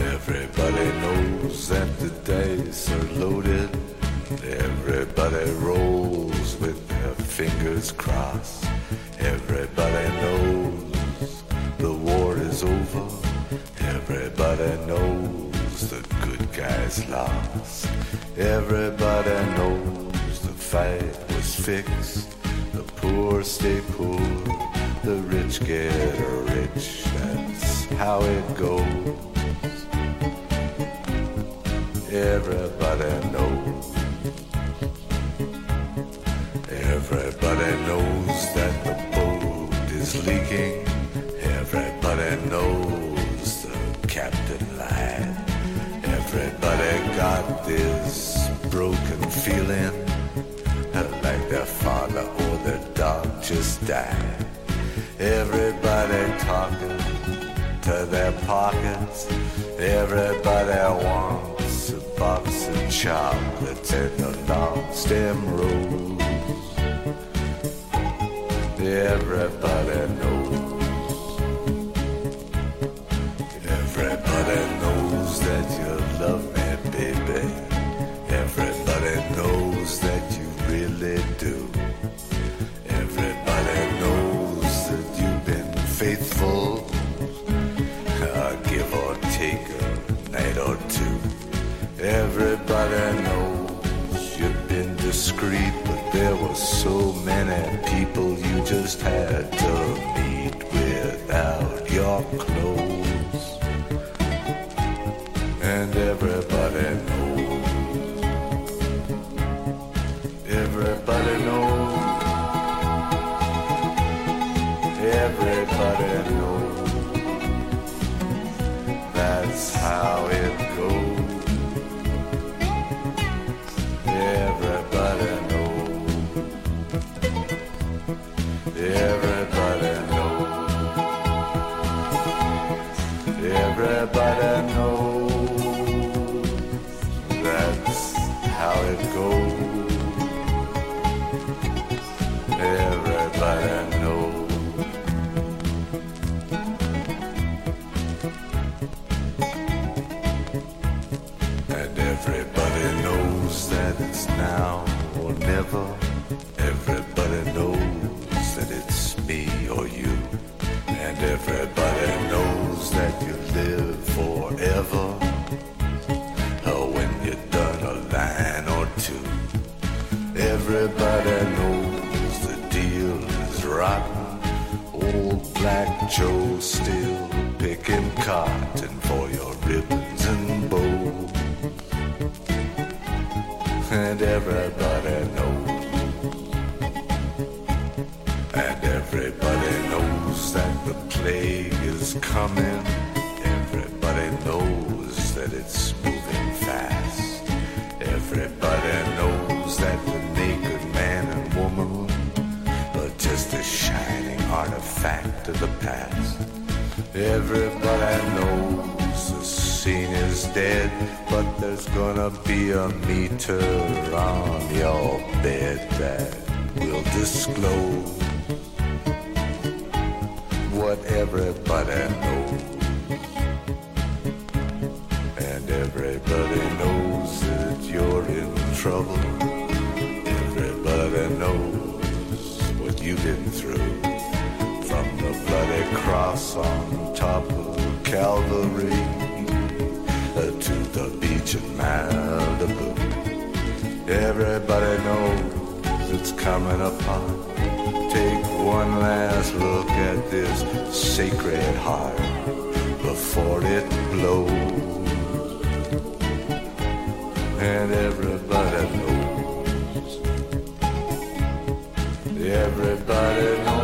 Everybody knows that the dice are loaded. Everybody rolls with their fingers crossed. Everybody knows the war is over. Everybody knows the good guys lost. Everybody knows fight was fixed. The poor stay poor, the rich get rich. That's how it goes. Everybody knows. Everybody knows that the boat is leaking. Everybody knows the captain lied. Everybody got this broken feeling their father or their dog just died. Everybody talking to their pockets. Everybody wants a box of chocolates and a long stem rose. Everybody Joe still picking cotton there's gonna be a meter on your bed that will disclose what everybody knows. And everybody knows that you're in trouble. Everybody knows what you've been through. From the bloody cross on top of Calvary Malibu. Everybody knows it's coming upon. Take one last look at this sacred heart before it blows. And everybody knows. Everybody knows.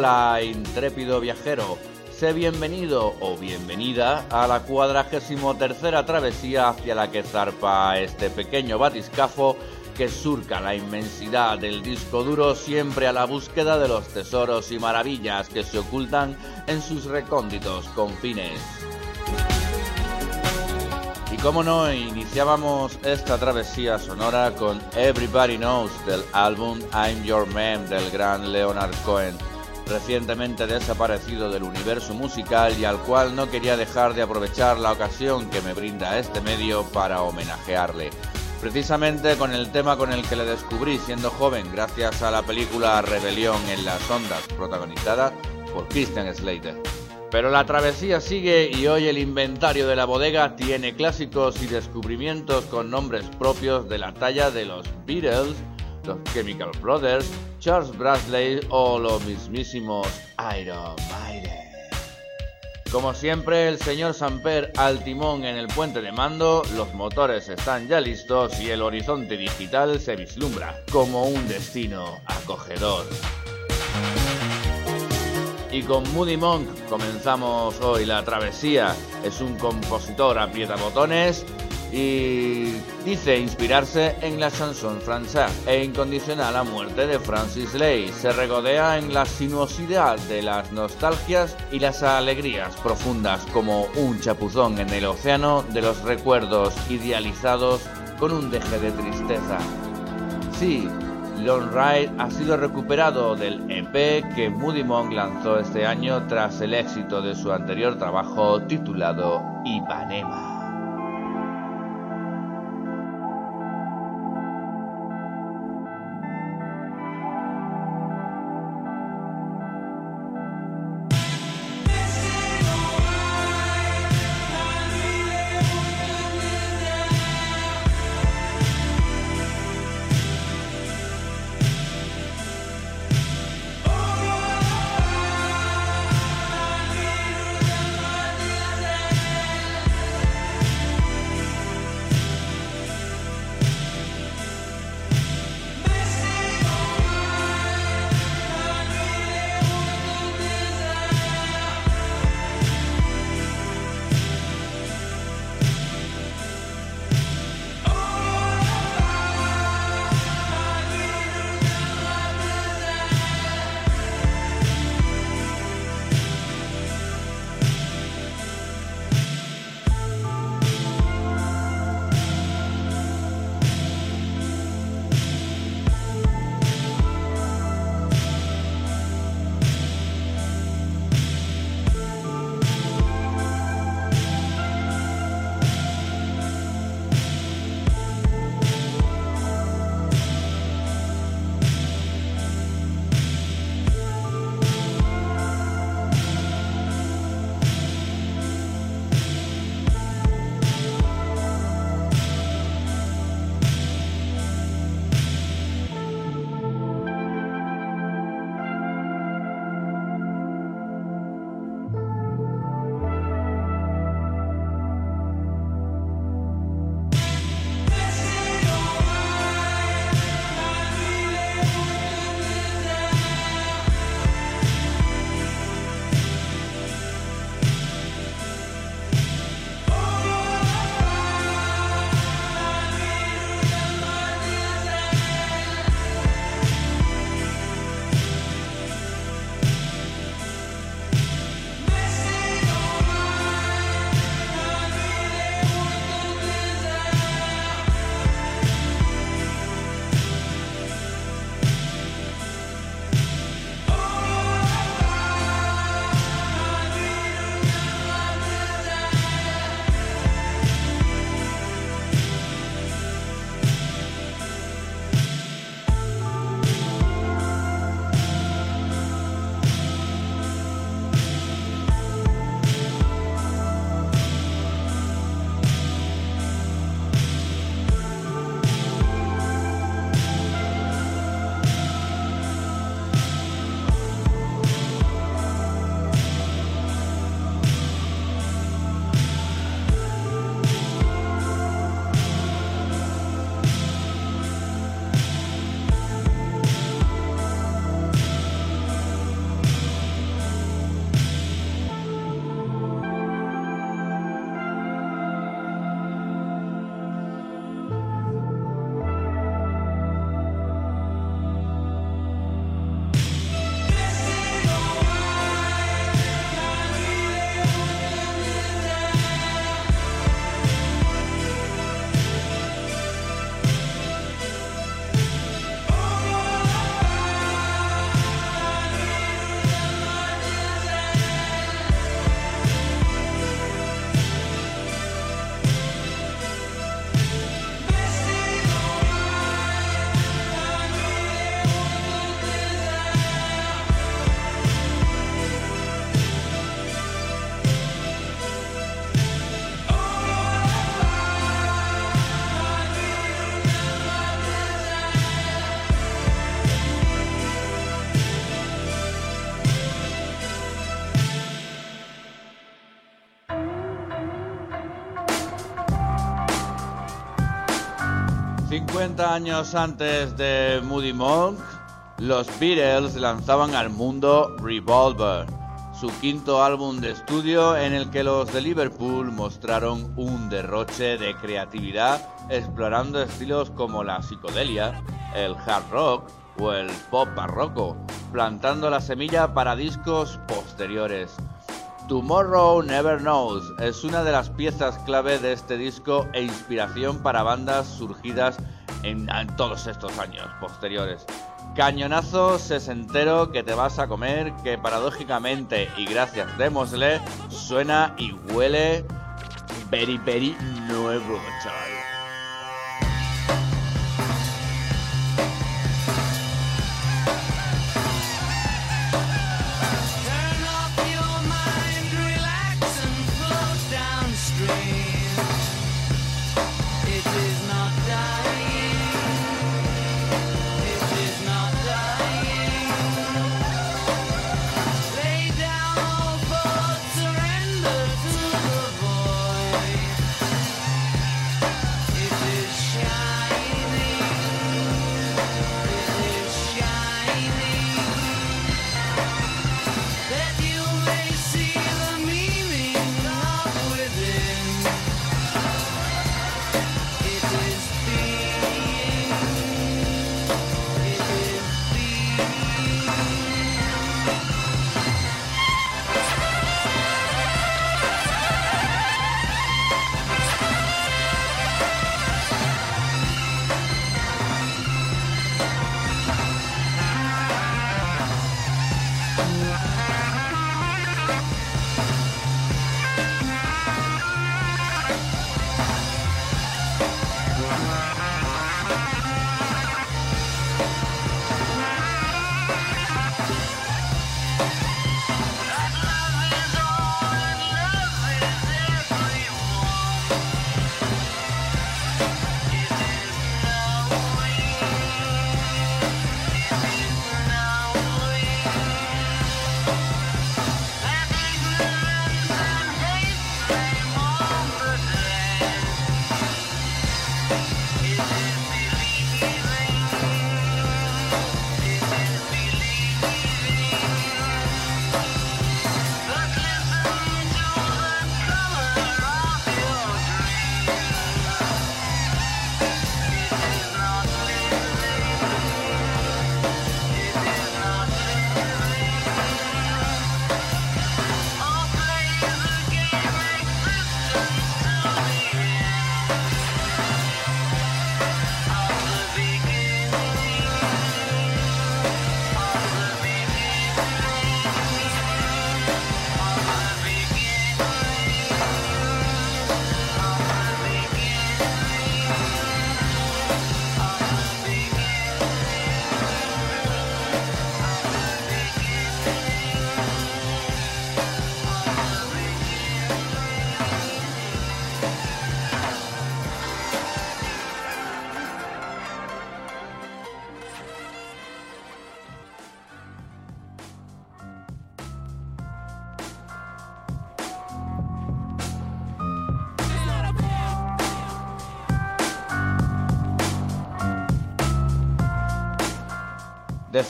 Hola, intrépido viajero. Sé bienvenido o bienvenida a la cuadragésimo tercera travesía hacia la que zarpa este pequeño batiscafo que surca la inmensidad del disco duro siempre a la búsqueda de los tesoros y maravillas que se ocultan en sus recónditos confines. Y como no, iniciábamos esta travesía sonora con Everybody Knows del álbum I'm Your Man del gran Leonard Cohen recientemente desaparecido del universo musical y al cual no quería dejar de aprovechar la ocasión que me brinda este medio para homenajearle. Precisamente con el tema con el que le descubrí siendo joven gracias a la película Rebelión en las Ondas, protagonizada por Christian Slater. Pero la travesía sigue y hoy el inventario de la bodega tiene clásicos y descubrimientos con nombres propios de la talla de los Beatles, Chemical Brothers, Charles Bradley o los mismísimos Iron Maiden. Como siempre, el señor Samper al timón en el puente de mando, los motores están ya listos y el horizonte digital se vislumbra como un destino acogedor. Y con Moody Monk comenzamos hoy la travesía. Es un compositor a botones y dice inspirarse en la chanson française e incondicional a muerte de Francis Lay. Se regodea en la sinuosidad de las nostalgias y las alegrías profundas como un chapuzón en el océano de los recuerdos idealizados con un deje de tristeza. Sí, Long Ride ha sido recuperado del EP que Moody Monk lanzó este año tras el éxito de su anterior trabajo titulado Ipanema. 50 años antes de Moody Monk, los Beatles lanzaban al mundo Revolver, su quinto álbum de estudio en el que los de Liverpool mostraron un derroche de creatividad explorando estilos como la psicodelia, el hard rock o el pop barroco, plantando la semilla para discos posteriores. Tomorrow Never Knows es una de las piezas clave de este disco e inspiración para bandas surgidas en, todos estos años posteriores. Cañonazo sesentero que te vas a comer, que paradójicamente y gracias démosle, suena y huele very very nuevo, chaval.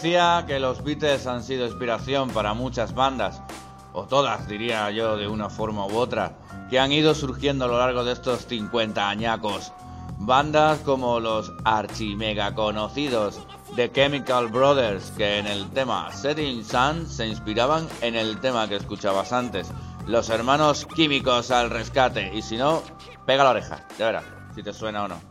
Decía que los Beatles han sido inspiración para muchas bandas, o todas diría yo de una forma u otra, que han ido surgiendo a lo largo de estos 50 añacos. Bandas como los archimega conocidos The Chemical Brothers, que en el tema Setting Sun se inspiraban en el tema que escuchabas antes. Los hermanos químicos al rescate, y si no, pega la oreja, ya verás si te suena o no.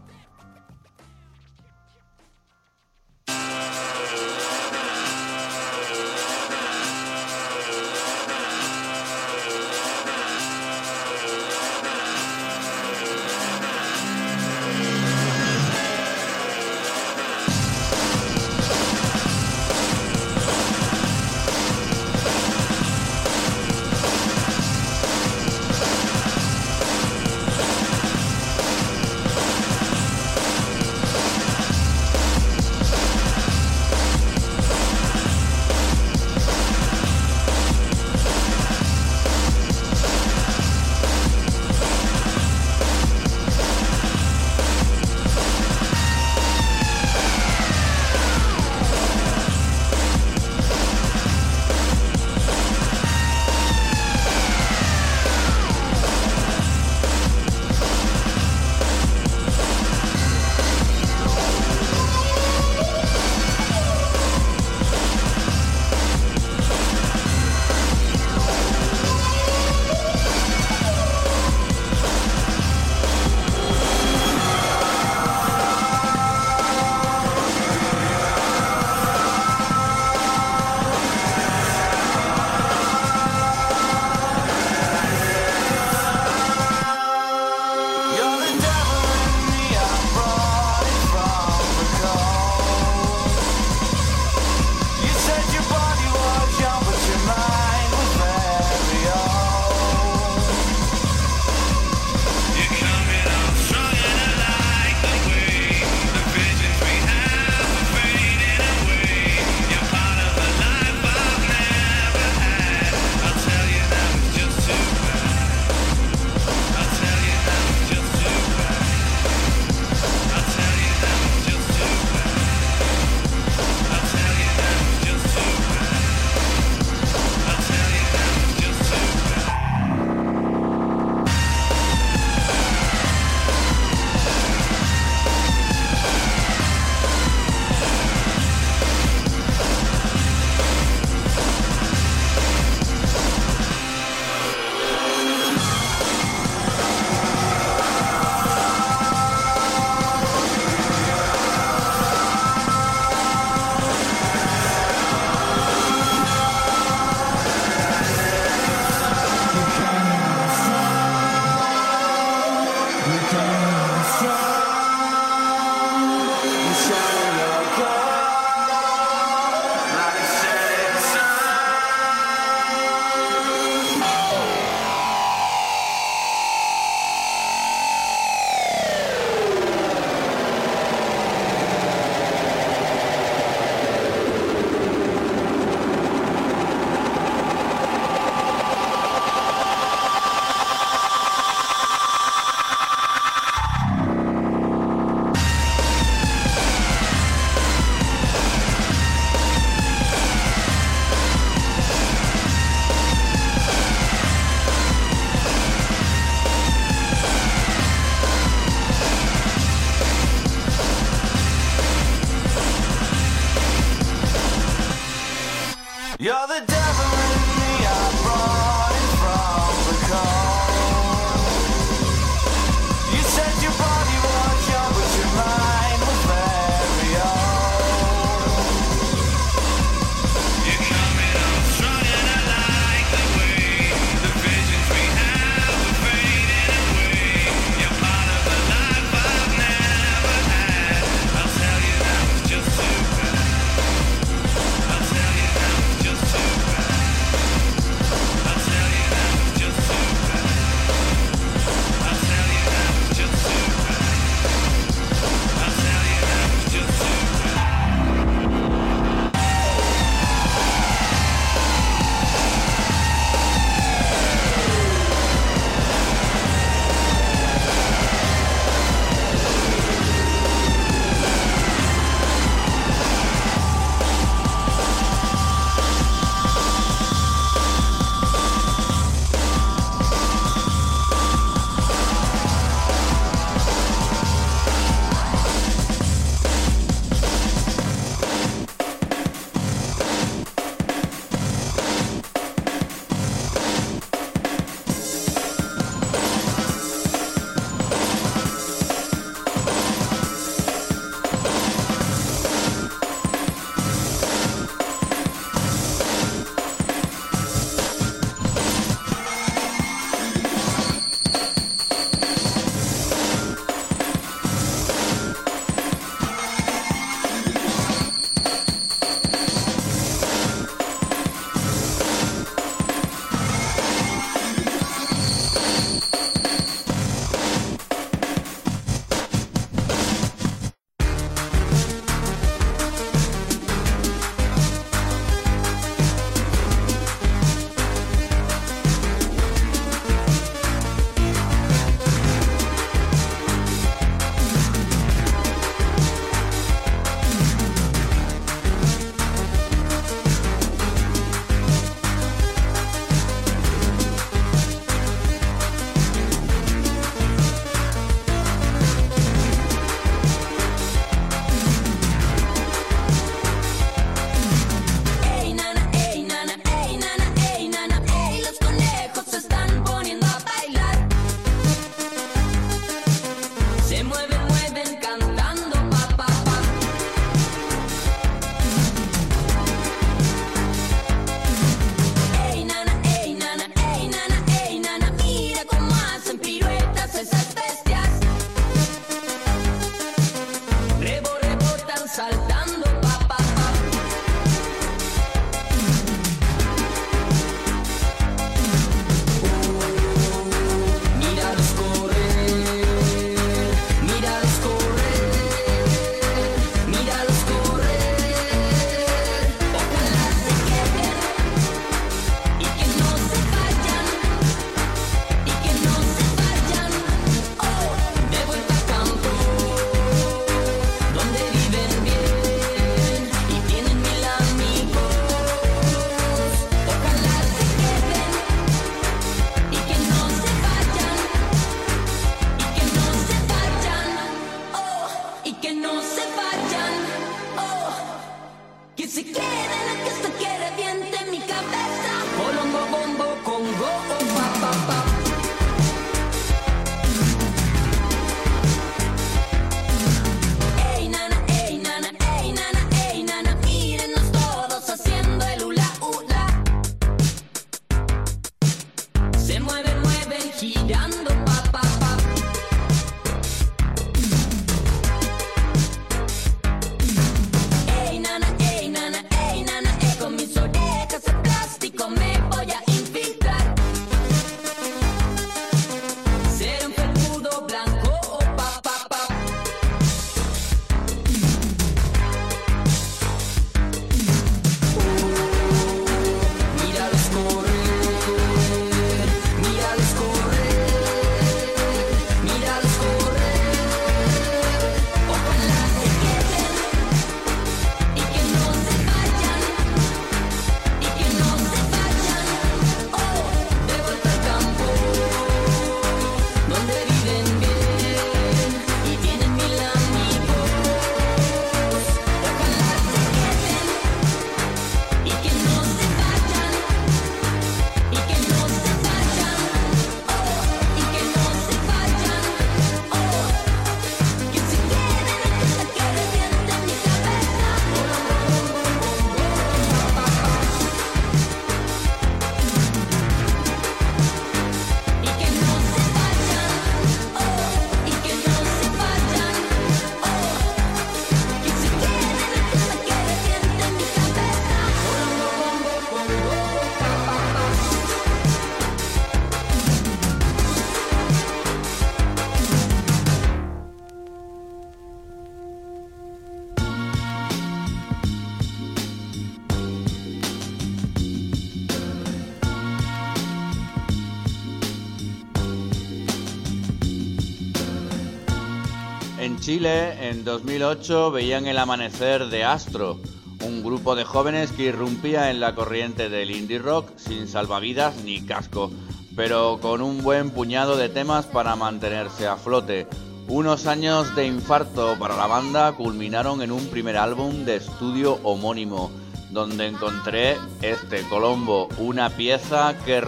En 2008, veían el amanecer de Astro, un grupo de jóvenes que irrumpía en la corriente del indie rock sin salvavidas ni casco, pero con un buen puñado de temas para mantenerse a flote. Unos años de infarto para la banda culminaron en un primer álbum de estudio homónimo, donde encontré este Colombo, una pieza que,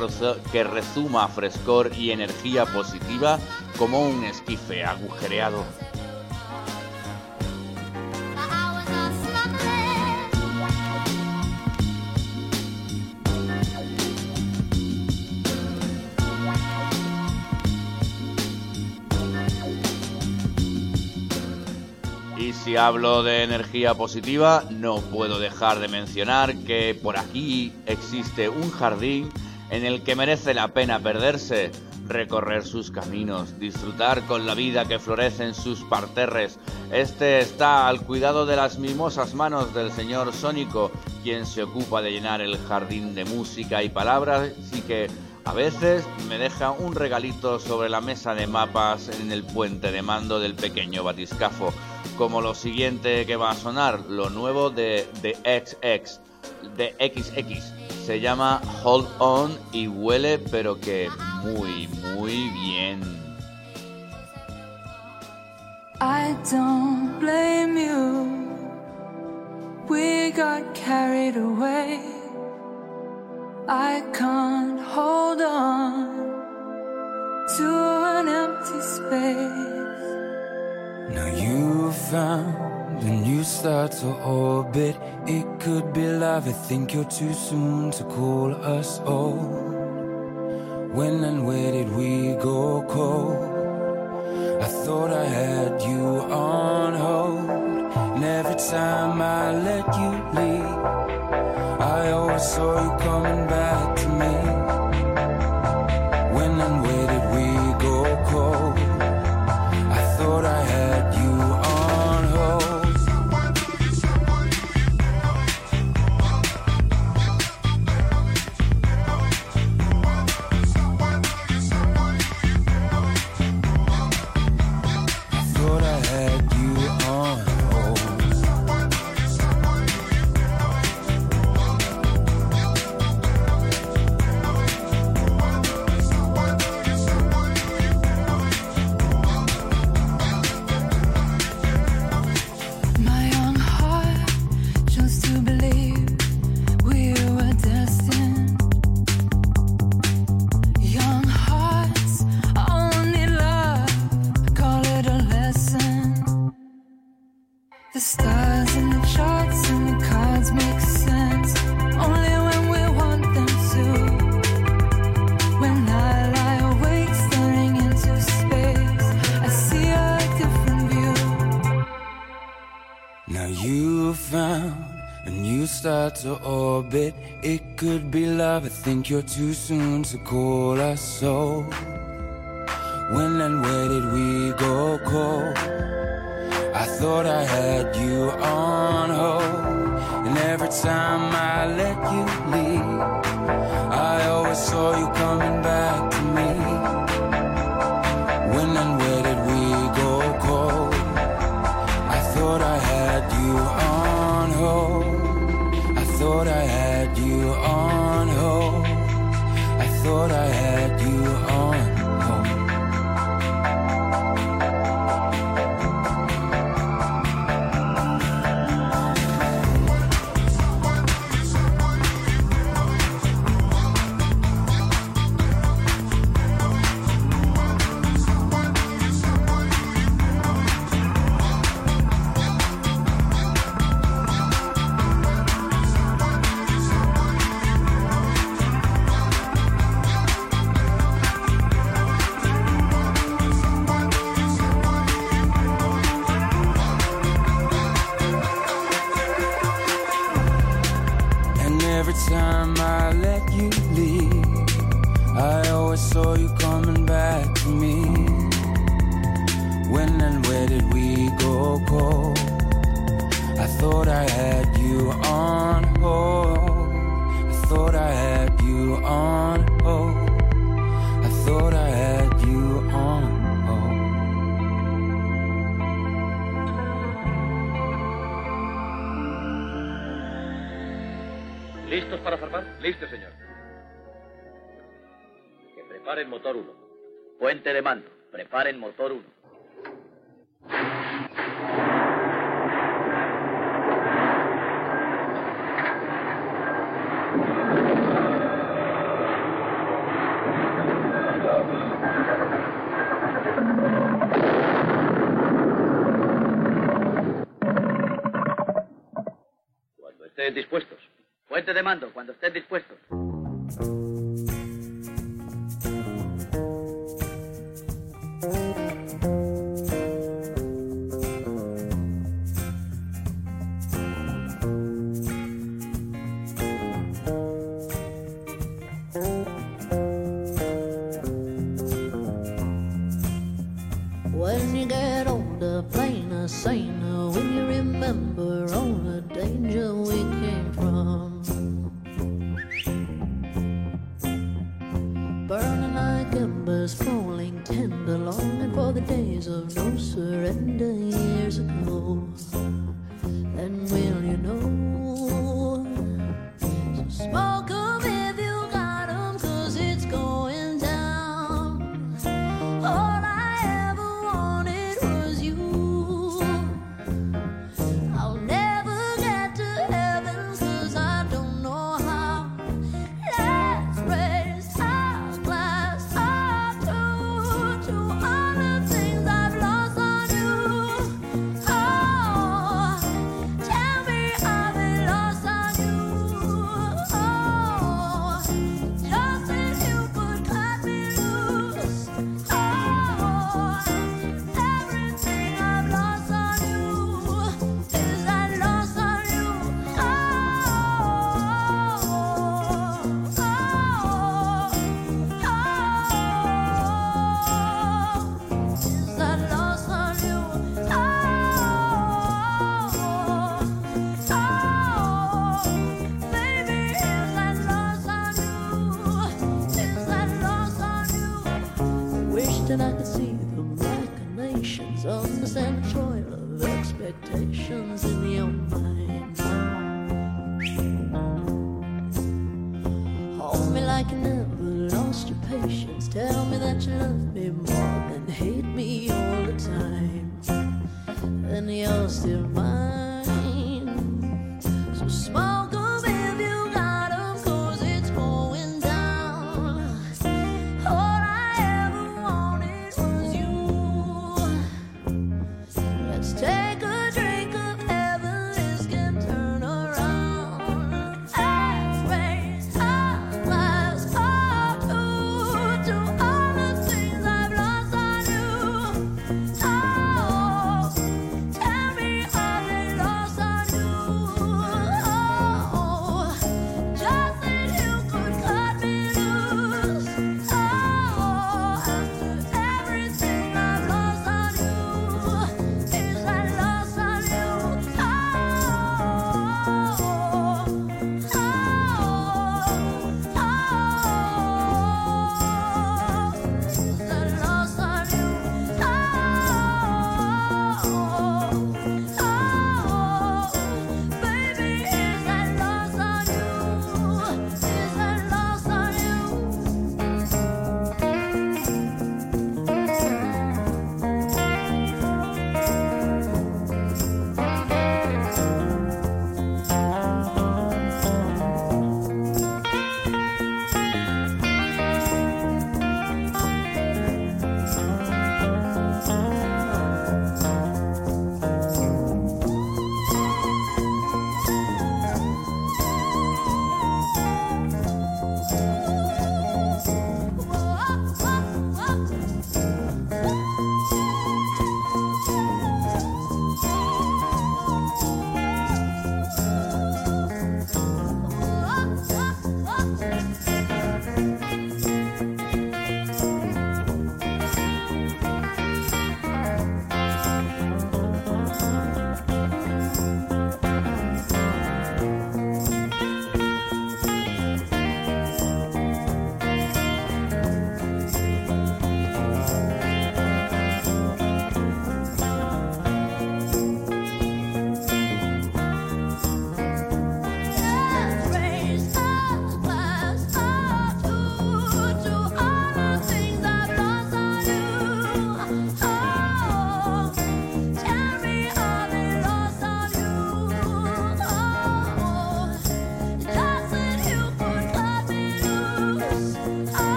que rezuma frescor y energía positiva como un esquife agujereado. Si hablo de energía positiva, no puedo dejar de mencionar que por aquí existe un jardín en el que merece la pena perderse, recorrer sus caminos, disfrutar con la vida que florece en sus parterres. Este está al cuidado de las mimosas manos del señor Sónico, quien se ocupa de llenar el jardín de música y palabras y que a veces me deja un regalito sobre la mesa de mapas en el puente de mando del pequeño batiscafo como lo siguiente que va a sonar, lo nuevo de, de XX, de XX. Se llama Hold On y huele pero que muy, muy bien. I don't blame you. We got carried away. I can't hold on to an empty space. Now you found a new star to orbit. It could be love. I think you're too soon to call us old. When and where did we go cold? I thought I had you on hold. And every time I let you leave, I always saw you coming back to me. When and where orbit. It could be love. I think you're too soon to call us so. When and where did we go cold? I thought I had you on hold. And every time I let you leave, I always saw you coming back Listo, señor. Que preparen motor 1. Puente de mando. Preparen motor 1. dispuesto. Fuente de mando, cuando estés dispuesto.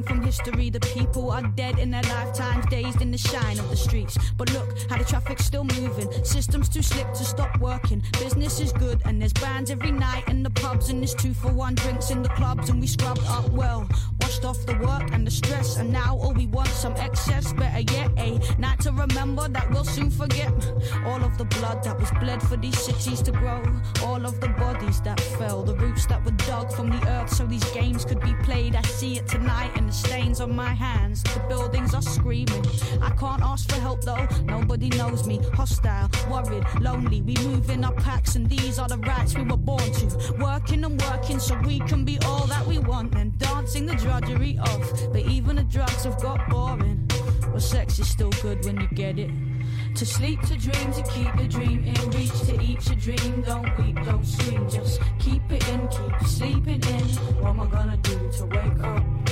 From history. The people are dead in their lifetimes, dazed in the shine of the streets. But look how the traffic's still moving. Systems too slick to stop working. Business is good, and there's bands every night in the pubs, and there's two for one drinks in the clubs, and we scrubbed up well. Washed off the work and the stress, and now all we want some excess. Better yet, a night to remember that we'll soon forget. All of the blood that was bled for these cities to grow, all of the bodies that fell, the roots that were dug from the earth so these games could be played. I see it tonight, and the stains on my hands. The buildings are screaming. I can't ask for help though, nobody knows me. Hostile, worried, lonely. We move in our packs, and these are the rights we were born to. Working and working so we can be all that we want, and dancing the drudgery off. But even the drugs have got boring. But sex is still good when you get it. To sleep, to dream, to keep the dream in reach, to eat your dream. Don't weep, don't scream, just keep it in, keep sleeping in. What am I gonna do to wake up?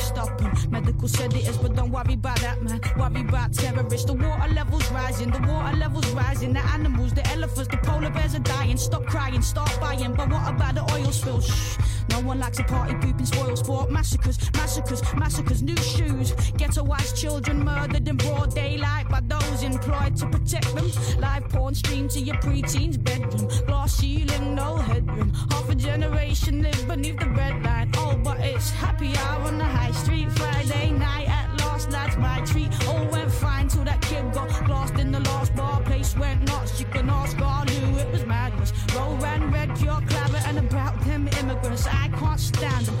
stopping. Medical sedatives, but don't worry about that, man. Worry about terrorists. The water levels rising, the water levels rising. The animals, the elephants, the polar bears are dying. Stop crying, start buying. But what about the oil spill? Shh. No one likes a party pooping spoil sport. Massacres, massacres, massacres. New shoes. Ghettoized children murdered in broad daylight by those employed to protect them. Live porn streamed to your preteen's bedroom. Glass ceiling, no headroom. Half a generation live beneath the red line. Oh, but it's happy hour on the high street. Friday night at last, that's my treat. All went fine till that kid got lost in the last bar. Place went nuts. You can ask all who it was madness. Roll ran red, pure clabber, and about them immigrants. I can't stand them.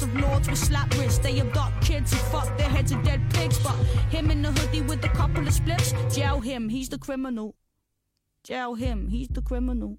of Lords with slap wrists. They abduct kids and fuck their heads of dead pigs. But him in the hoodie with a couple of splits, jail him, he's the criminal. Jail him, he's the criminal.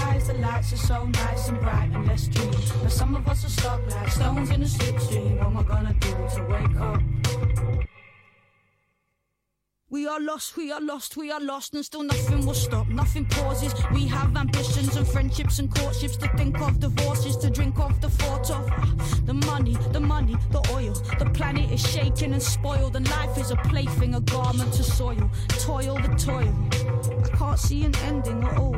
The lights are so nice and bright and let's dream. But some of us are stuck like stones in a slipstream. What am I gonna do to wake up? We are lost, we are lost, we are lost, and still nothing will stop, nothing pauses. We have ambitions and friendships and courtships to think of, divorces to drink of, the thought of the money, the money, the oil. The planet is shaken and spoiled, and life is a plaything, a garment to soil. Toil, the toil. I can't see an ending at all,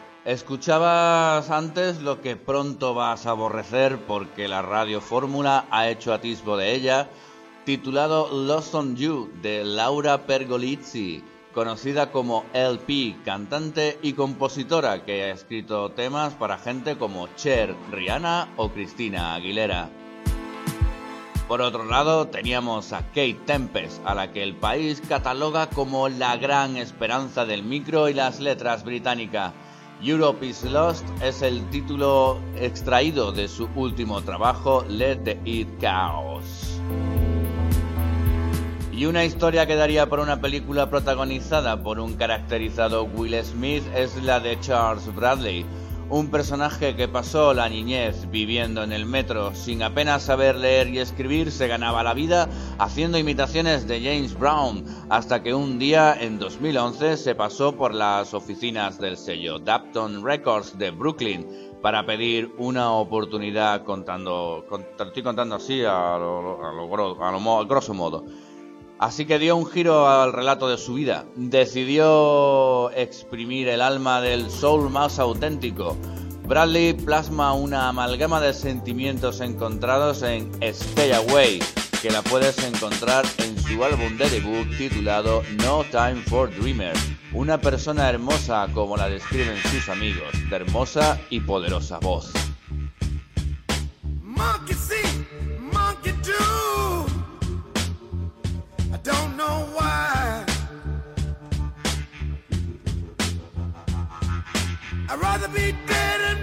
Escuchabas antes lo que pronto vas a aborrecer porque la radio fórmula ha hecho atisbo de ella, titulado Lost on You de Laura Pergolizzi, conocida como LP, cantante y compositora que ha escrito temas para gente como Cher, Rihanna o Cristina Aguilera. Por otro lado, teníamos a Kate Tempest, a la que el país cataloga como la gran esperanza del micro y las letras británica. Europe is Lost es el título extraído de su último trabajo, Let the It Chaos. Y una historia que daría por una película protagonizada por un caracterizado Will Smith es la de Charles Bradley, un personaje que pasó la niñez viviendo en el metro sin apenas saber leer y escribir, se ganaba la vida haciendo imitaciones de James Brown, hasta que un día en 2011 se pasó por las oficinas del sello Dapton Records de Brooklyn para pedir una oportunidad contando, estoy contando así a a lo grosso modo Así que dio un giro al relato de su vida. Decidió exprimir el alma del soul más auténtico. Bradley plasma una amalgama de sentimientos encontrados en Stay Away, que la puedes encontrar en su álbum de debut titulado No Time for Dreamers. Una persona hermosa como la describen sus amigos, de hermosa y poderosa voz. Don't know why. I'd rather be dead and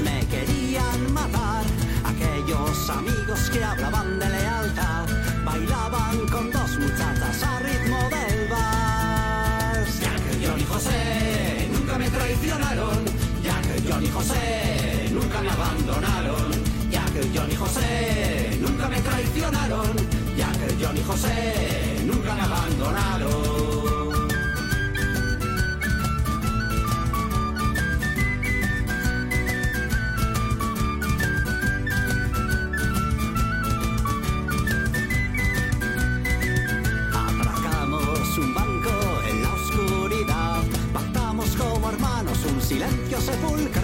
me querían matar. Aquellos amigos que hablaban de lealtad bailaban con dos muchachas a ritmo del vals. Ya que John y José nunca me traicionaron. Ya que John y José nunca me abandonaron. Ya que John y José nunca me traicionaron. Ya que John y José nunca me abandonaron. Silencio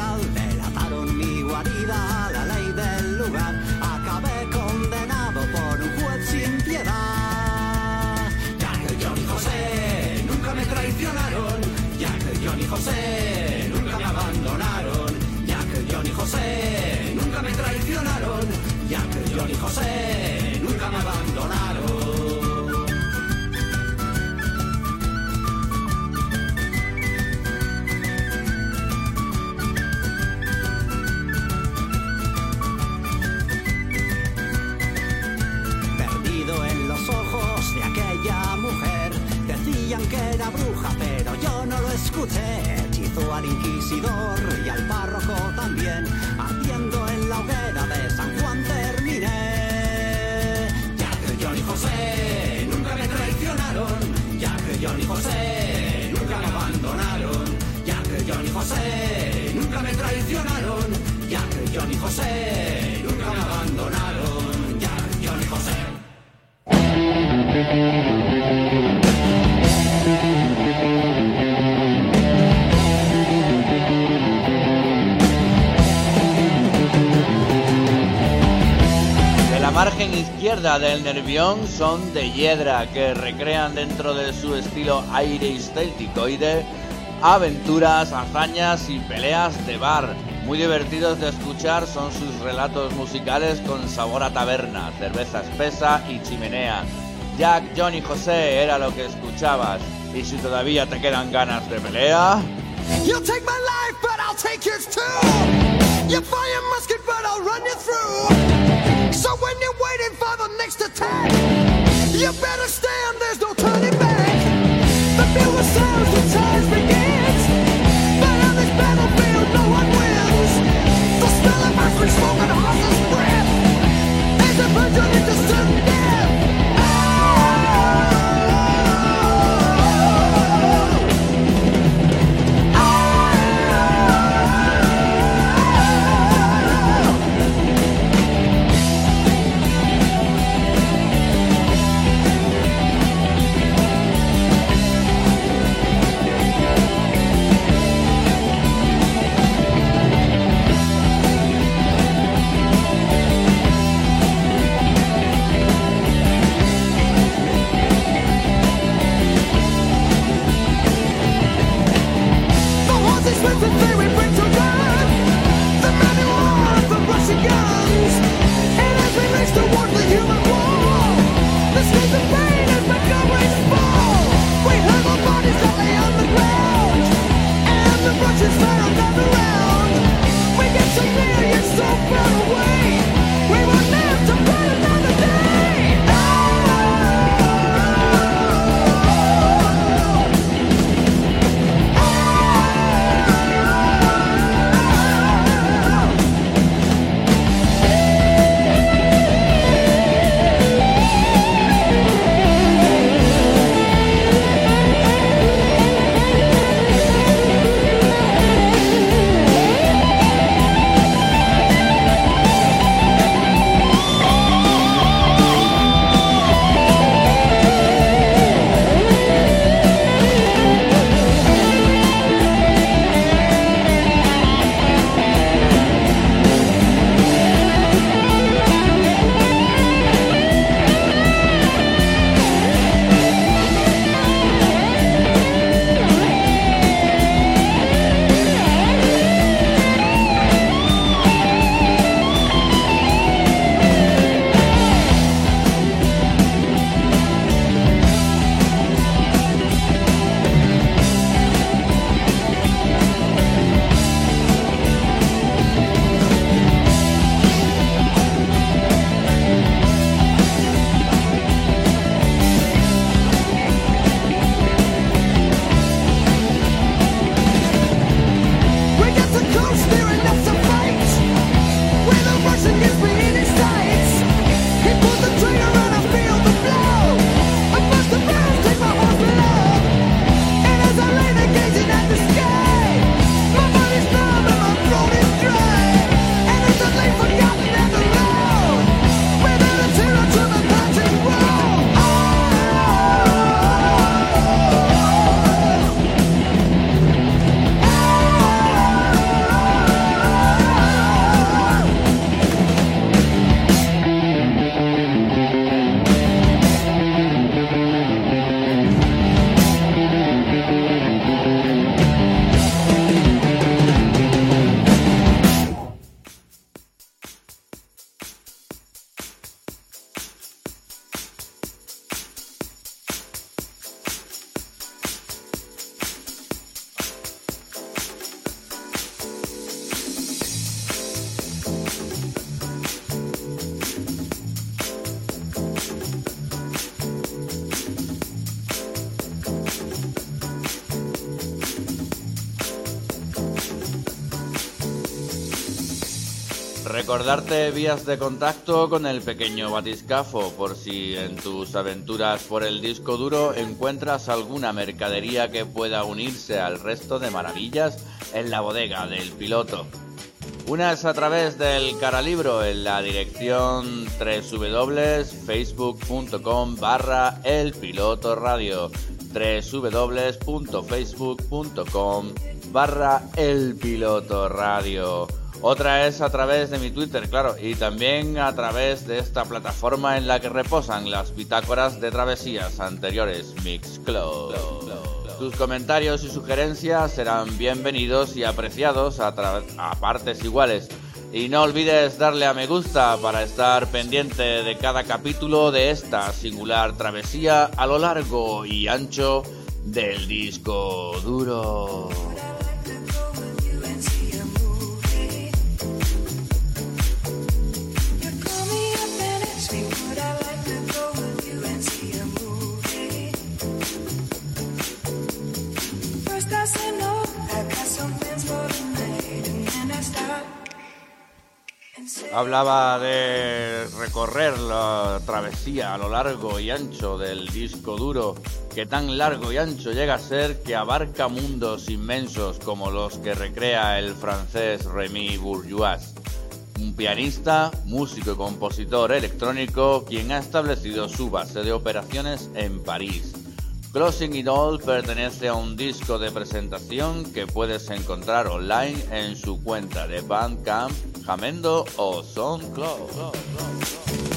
y al párroco también. Ardiendo en la hoguera de San Juan terminé. Ya que John y José nunca me traicionaron. Ya que John y José nunca me abandonaron. Ya que John y José nunca me traicionaron. Ya que John y José nunca me abandonaron. Ya que John y José. Margen izquierda del Nervión son de Hiedra, que recrean dentro de su estilo aire histelticoide aventuras, hazañas y peleas de bar. Muy divertidos de escuchar son sus relatos musicales con sabor a taberna, cerveza espesa y chimenea. Jack, John y José era lo que escuchabas. Y si todavía te quedan ganas de pelea, You'll take my life, but I'll take yours too. You fire musket, but I'll run you through. So when you're waiting for the next attack, you better stand, there's no turning back. The bugle sounds, the time begins. But on this battlefield, no one wins. The smell of ice cream smoke and horse's breath is a virgin into certain Recordarte vías de contacto con el pequeño batiscafo por si en tus aventuras por el disco duro encuentras alguna mercadería que pueda unirse al resto de maravillas en la bodega del piloto. Una es a través del caralibro en la dirección www.facebook.com barra el piloto radio www.facebook.com barra el piloto radio otra es a través de mi Twitter, claro, y también a través de esta plataforma en la que reposan las bitácoras de travesías anteriores, Mixcloud. Tus comentarios y sugerencias serán bienvenidos y apreciados a, a partes iguales. Y no olvides darle a me gusta para estar pendiente de cada capítulo de esta singular travesía a lo largo y ancho del disco duro. Hablaba de recorrer la travesía a lo largo y ancho del disco duro, que tan largo y ancho llega a ser que abarca mundos inmensos como los que recrea el francés Rémi Bourgeois, un pianista, músico y compositor electrónico quien ha establecido su base de operaciones en París. Closing It All pertenece a un disco de presentación que puedes encontrar online en su cuenta de Bandcamp, Jamendo o SoundCloud.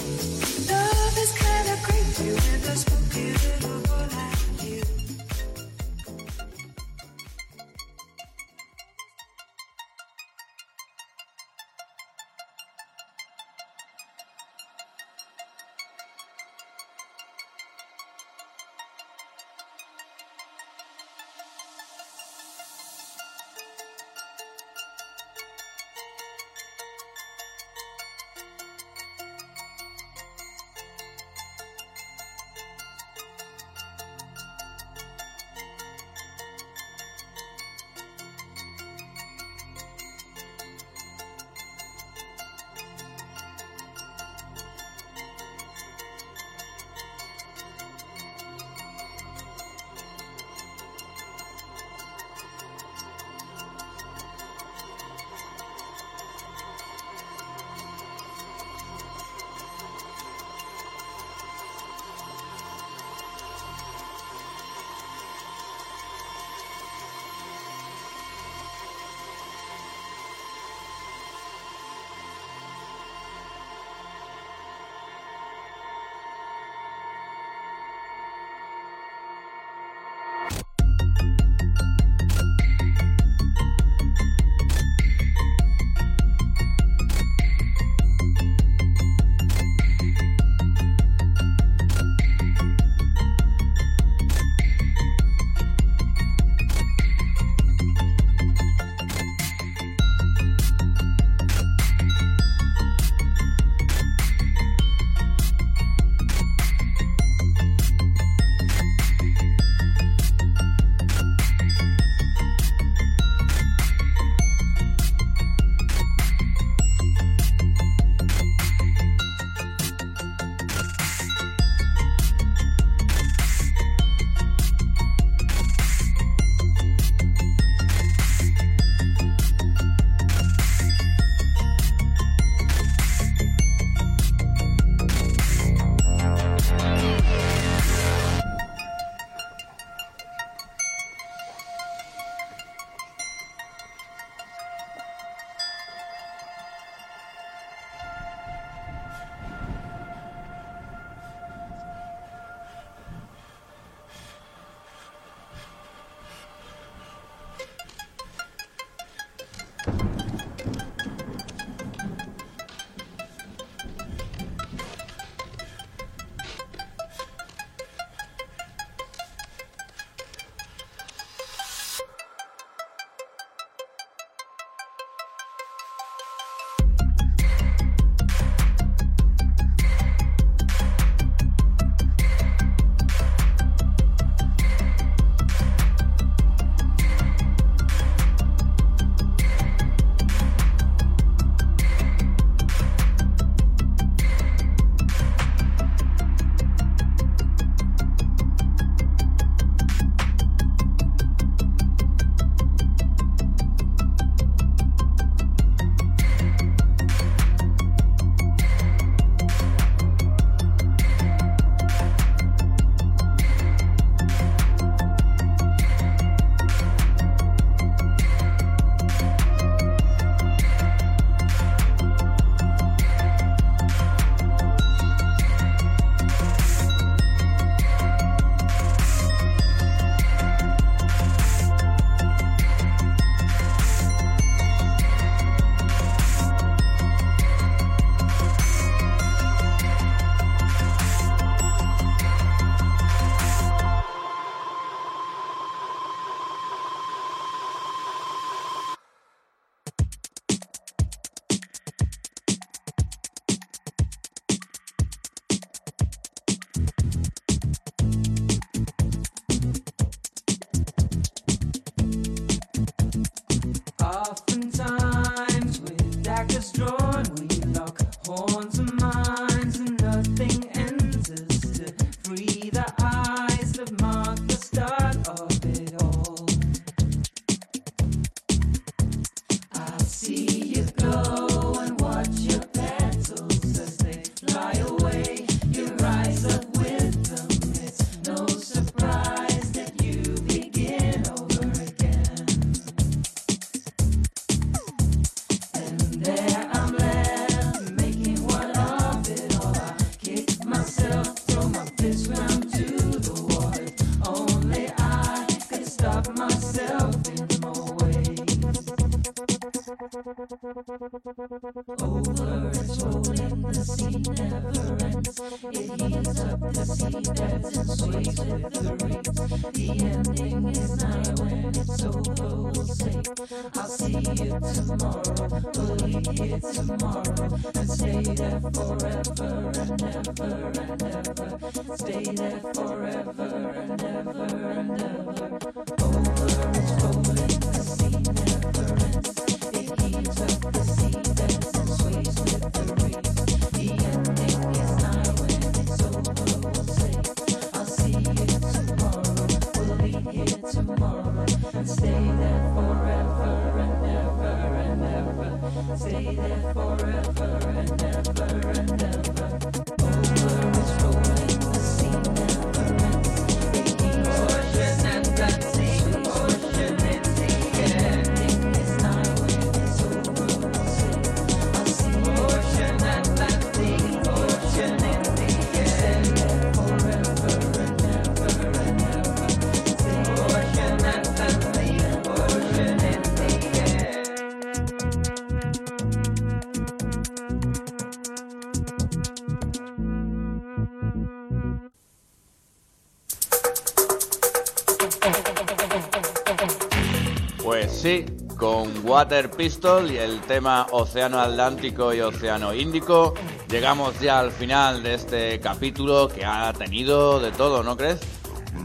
Water Pistol y el tema Océano Atlántico y Océano Índico, llegamos ya al final de este capítulo que ha tenido de todo, ¿no crees?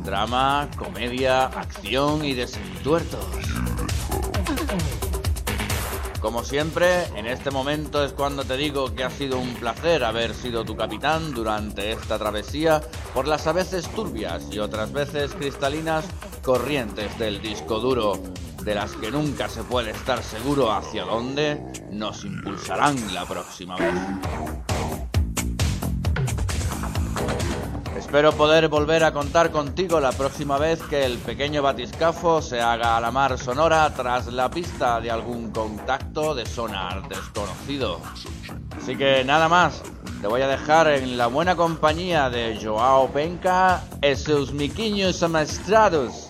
Drama, comedia, acción y desentuertos. Como siempre, en este momento es cuando te digo que ha sido un placer haber sido tu capitán durante esta travesía por las a veces turbias y otras veces cristalinas corrientes del disco duro, de las que nunca se puede estar seguro hacia dónde nos impulsarán la próxima vez. Espero poder volver a contar contigo la próxima vez que el pequeño batiscafo se haga a la mar sonora tras la pista de algún contacto de sonar desconocido. Así que nada más, te voy a dejar en la buena compañía de Joao Penca y sus miquiños amaestrados,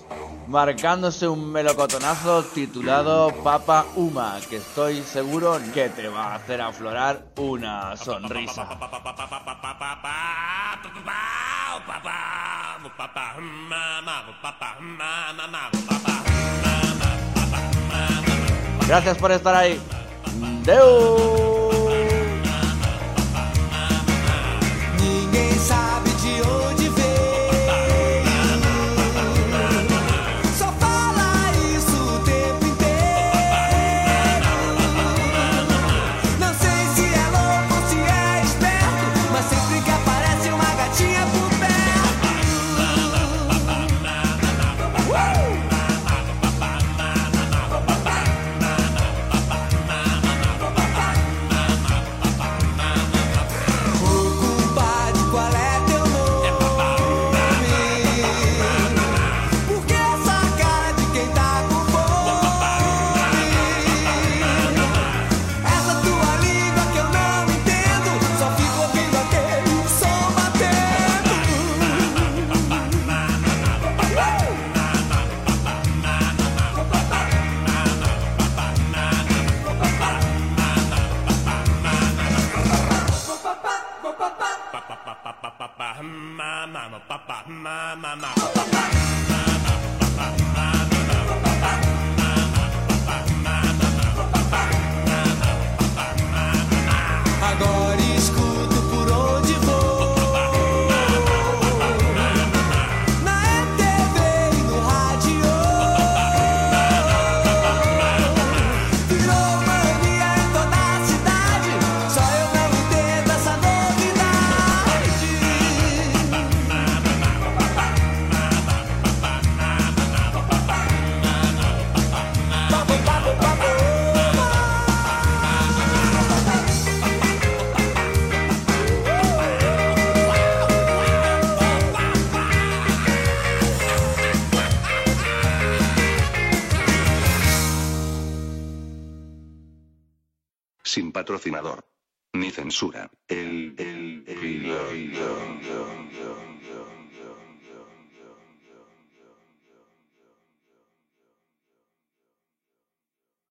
marcándose un melocotonazo titulado Papa Uma, que estoy seguro que te va a hacer aflorar una sonrisa. Gracias por estar ahí. Deu! Patrocinador. Ni censura.